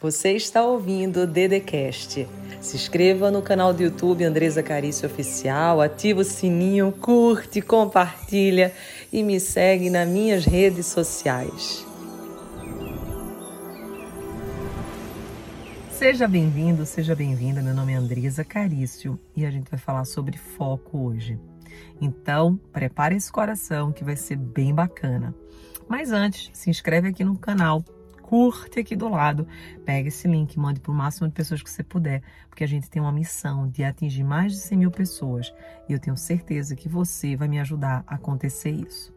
Você está ouvindo o Dedecast. Se inscreva no canal do YouTube Andresa Carício Oficial, ativa o sininho, curte, compartilha e me segue nas minhas redes sociais. Seja bem-vindo, seja bem-vinda. Meu nome é Andresa Carício e a gente vai falar sobre foco hoje. Então, prepare esse coração que vai ser bem bacana. Mas antes, se inscreve aqui no canal curte aqui do lado, pega esse link, mande para o máximo de pessoas que você puder, porque a gente tem uma missão de atingir mais de 100 mil pessoas e eu tenho certeza que você vai me ajudar a acontecer isso.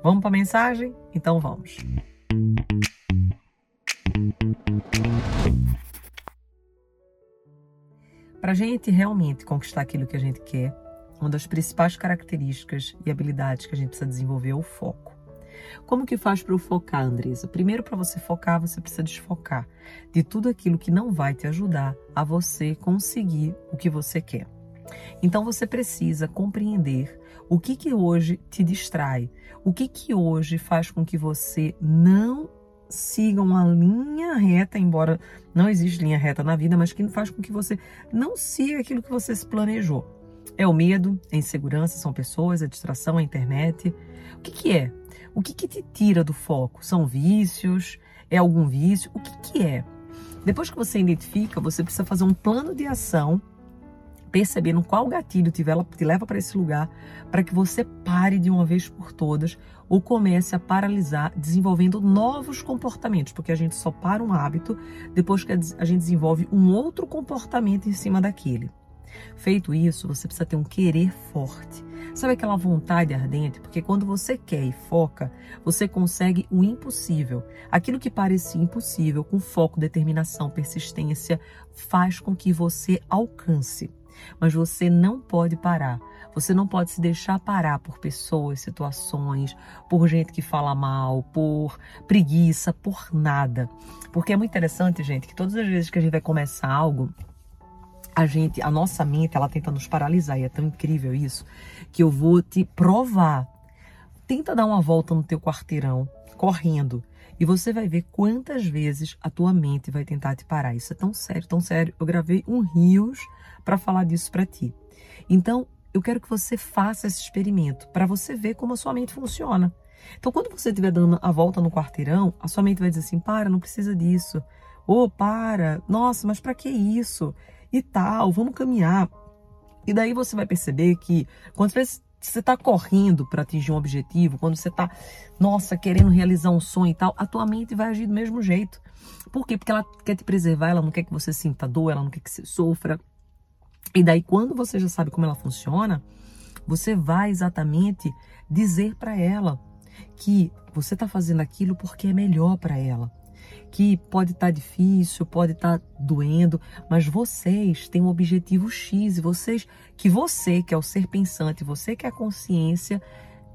Vamos para a mensagem? Então vamos. Para a gente realmente conquistar aquilo que a gente quer, uma das principais características e habilidades que a gente precisa desenvolver é o foco. Como que faz para eu focar, Andresa? Primeiro, para você focar, você precisa desfocar de tudo aquilo que não vai te ajudar a você conseguir o que você quer. Então você precisa compreender o que que hoje te distrai, o que que hoje faz com que você não siga uma linha reta, embora não exista linha reta na vida, mas que faz com que você não siga aquilo que você se planejou. É o medo, a insegurança, são pessoas, a distração, a internet. O que, que é? O que, que te tira do foco? São vícios? É algum vício? O que, que é? Depois que você identifica, você precisa fazer um plano de ação, percebendo qual gatilho te leva para esse lugar, para que você pare de uma vez por todas ou comece a paralisar, desenvolvendo novos comportamentos, porque a gente só para um hábito depois que a gente desenvolve um outro comportamento em cima daquele. Feito isso, você precisa ter um querer forte. Sabe aquela vontade ardente? Porque quando você quer e foca, você consegue o impossível. Aquilo que parecia impossível, com foco, determinação, persistência, faz com que você alcance. Mas você não pode parar. Você não pode se deixar parar por pessoas, situações, por gente que fala mal, por preguiça, por nada. Porque é muito interessante, gente, que todas as vezes que a gente vai começar algo, a gente, a nossa mente, ela tenta nos paralisar e é tão incrível isso que eu vou te provar. Tenta dar uma volta no teu quarteirão, correndo, e você vai ver quantas vezes a tua mente vai tentar te parar. Isso é tão sério, tão sério. Eu gravei um rios para falar disso para ti. Então, eu quero que você faça esse experimento para você ver como a sua mente funciona. Então, quando você estiver dando a volta no quarteirão, a sua mente vai dizer assim: para, não precisa disso. Ou oh, para, nossa, mas para que isso? E tal, vamos caminhar. E daí você vai perceber que quando você está correndo para atingir um objetivo, quando você está, nossa, querendo realizar um sonho e tal, a tua mente vai agir do mesmo jeito. Por quê? Porque ela quer te preservar, ela não quer que você sinta dor, ela não quer que você sofra. E daí, quando você já sabe como ela funciona, você vai exatamente dizer para ela que você está fazendo aquilo porque é melhor para ela que pode estar tá difícil, pode estar tá doendo, mas vocês têm um objetivo X e vocês, que você, que é o ser pensante, você que é a consciência,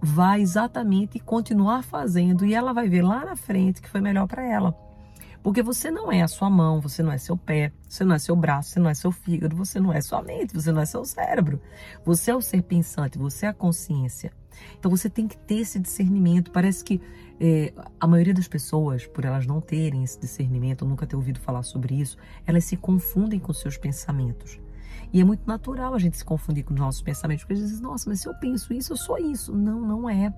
vai exatamente continuar fazendo e ela vai ver lá na frente que foi melhor para ela. Porque você não é a sua mão, você não é seu pé, você não é seu braço, você não é seu fígado, você não é sua mente, você não é seu cérebro. Você é o ser pensante, você é a consciência. Então você tem que ter esse discernimento. Parece que é, a maioria das pessoas, por elas não terem esse discernimento, nunca ter ouvido falar sobre isso, elas se confundem com seus pensamentos. E é muito natural a gente se confundir com os nossos pensamentos, porque a gente diz, nossa, mas se eu penso isso, eu sou isso. Não, não é.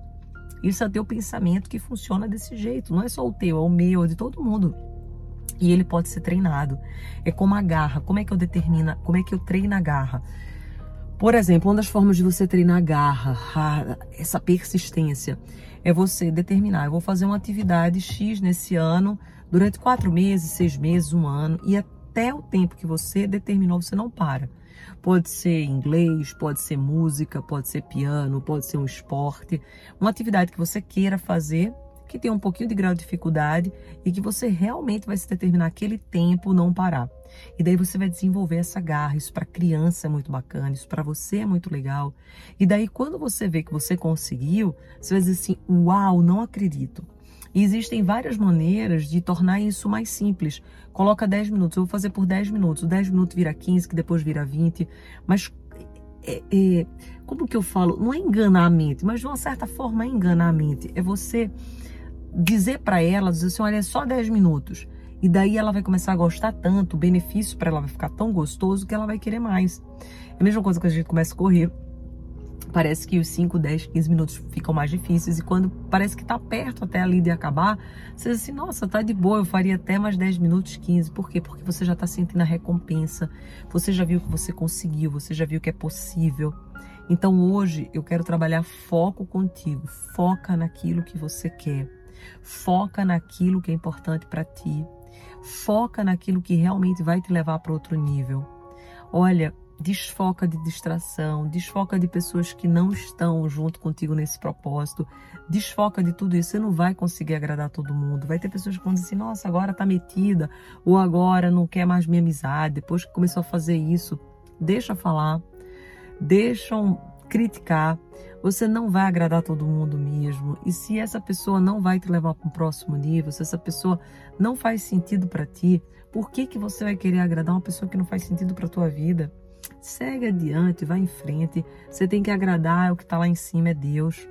Isso é teu pensamento que funciona desse jeito. Não é só o teu, é o meu, é de todo mundo. E ele pode ser treinado. É como a garra. Como é que eu determino, como é que eu treino a garra? Por exemplo, uma das formas de você treinar a garra, a, essa persistência, é você determinar, eu vou fazer uma atividade X nesse ano, durante quatro meses, seis meses, um ano, e até o tempo que você determinou, você não para. Pode ser inglês, pode ser música, pode ser piano, pode ser um esporte, uma atividade que você queira fazer que tem um pouquinho de grau de dificuldade e que você realmente vai se determinar aquele tempo não parar. E daí você vai desenvolver essa garra. Isso para criança é muito bacana, isso para você é muito legal. E daí quando você vê que você conseguiu, você vai dizer assim: "Uau, não acredito". E existem várias maneiras de tornar isso mais simples. Coloca 10 minutos, eu vou fazer por 10 minutos. O 10 minutos vira 15, que depois vira 20. Mas é, é, como que eu falo? Não é enganar a mente, mas de uma certa forma é enganar a mente. É você dizer para ela, dizer assim, olha, é só 10 minutos. E daí ela vai começar a gostar tanto, o benefício para ela vai ficar tão gostoso que ela vai querer mais. É a mesma coisa que a gente começa a correr. Parece que os 5, 10, 15 minutos ficam mais difíceis e quando parece que tá perto até ali de acabar, você diz assim, nossa, tá de boa, eu faria até mais 10 minutos, 15. Por quê? Porque você já tá sentindo a recompensa, você já viu que você conseguiu, você já viu que é possível. Então hoje eu quero trabalhar foco contigo. Foca naquilo que você quer. Foca naquilo que é importante para ti. Foca naquilo que realmente vai te levar para outro nível. Olha, desfoca de distração, desfoca de pessoas que não estão junto contigo nesse propósito, desfoca de tudo isso. Você não vai conseguir agradar todo mundo. Vai ter pessoas que vão dizer assim: nossa, agora tá metida, ou agora não quer mais minha amizade, depois que começou a fazer isso. Deixa falar, deixam criticar. Você não vai agradar todo mundo mesmo. E se essa pessoa não vai te levar para um próximo nível, se essa pessoa não faz sentido para ti, por que que você vai querer agradar uma pessoa que não faz sentido para tua vida? Segue adiante, vai em frente. Você tem que agradar, o que está lá em cima é Deus.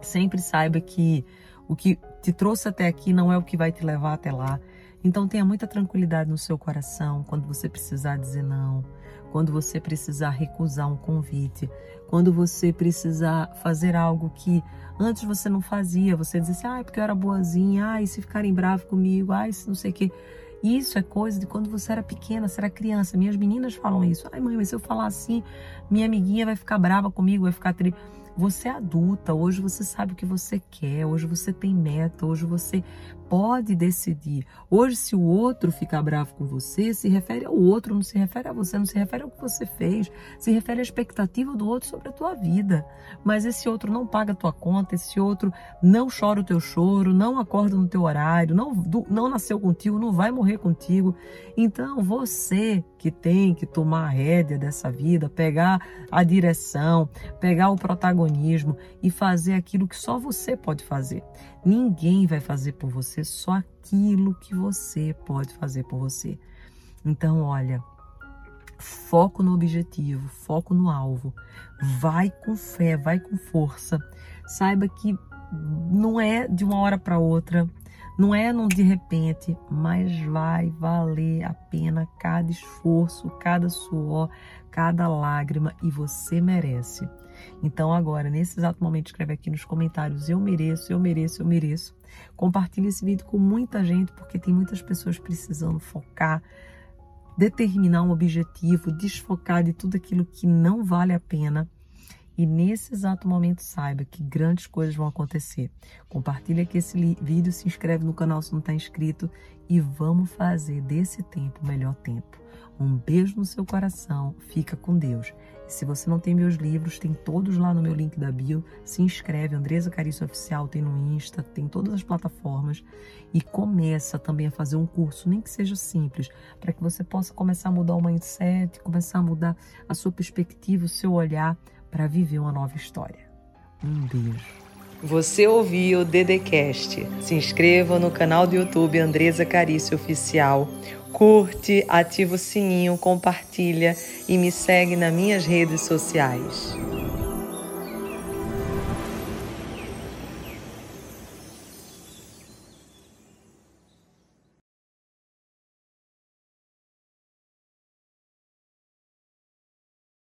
Sempre saiba que o que te trouxe até aqui não é o que vai te levar até lá. Então tenha muita tranquilidade no seu coração quando você precisar dizer não, quando você precisar recusar um convite, quando você precisar fazer algo que antes você não fazia, você diz assim, ah, porque eu era boazinha, ah, e se ficarem bravos comigo, ah, se não sei o quê. Isso é coisa de quando você era pequena, você era criança. Minhas meninas falam isso. Ai, mãe, mas se eu falar assim, minha amiguinha vai ficar brava comigo, vai ficar triste. Você é adulta, hoje você sabe o que você quer, hoje você tem meta, hoje você pode decidir. Hoje, se o outro ficar bravo com você, se refere ao outro, não se refere a você, não se refere ao que você fez, se refere à expectativa do outro sobre a tua vida. Mas esse outro não paga a tua conta, esse outro não chora o teu choro, não acorda no teu horário, não, não nasceu contigo, não vai morrer contigo. Então, você que tem que tomar a rédea dessa vida, pegar a direção, pegar o protagonismo e fazer aquilo que só você pode fazer. Ninguém vai fazer por você só aquilo que você pode fazer por você. Então, olha, foco no objetivo, foco no alvo. Vai com fé, vai com força. Saiba que não é de uma hora para outra, não é num de repente, mas vai valer a pena cada esforço, cada suor, cada lágrima e você merece. Então agora, nesse exato momento, escreve aqui nos comentários, eu mereço, eu mereço, eu mereço. Compartilhe esse vídeo com muita gente, porque tem muitas pessoas precisando focar, determinar um objetivo, desfocar de tudo aquilo que não vale a pena e nesse exato momento saiba que grandes coisas vão acontecer. Compartilhe aqui esse vídeo, se inscreve no canal se não está inscrito e vamos fazer desse tempo o melhor tempo. Um beijo no seu coração, fica com Deus. E se você não tem meus livros, tem todos lá no meu link da bio. Se inscreve, Andresa Carício Oficial, tem no Insta, tem todas as plataformas. E começa também a fazer um curso, nem que seja simples, para que você possa começar a mudar o mindset, começar a mudar a sua perspectiva, o seu olhar para viver uma nova história. Um beijo. Você ouviu o Dedecast. Se inscreva no canal do YouTube Andresa Carício Oficial. Curte, ativa o sininho, compartilha e me segue nas minhas redes sociais.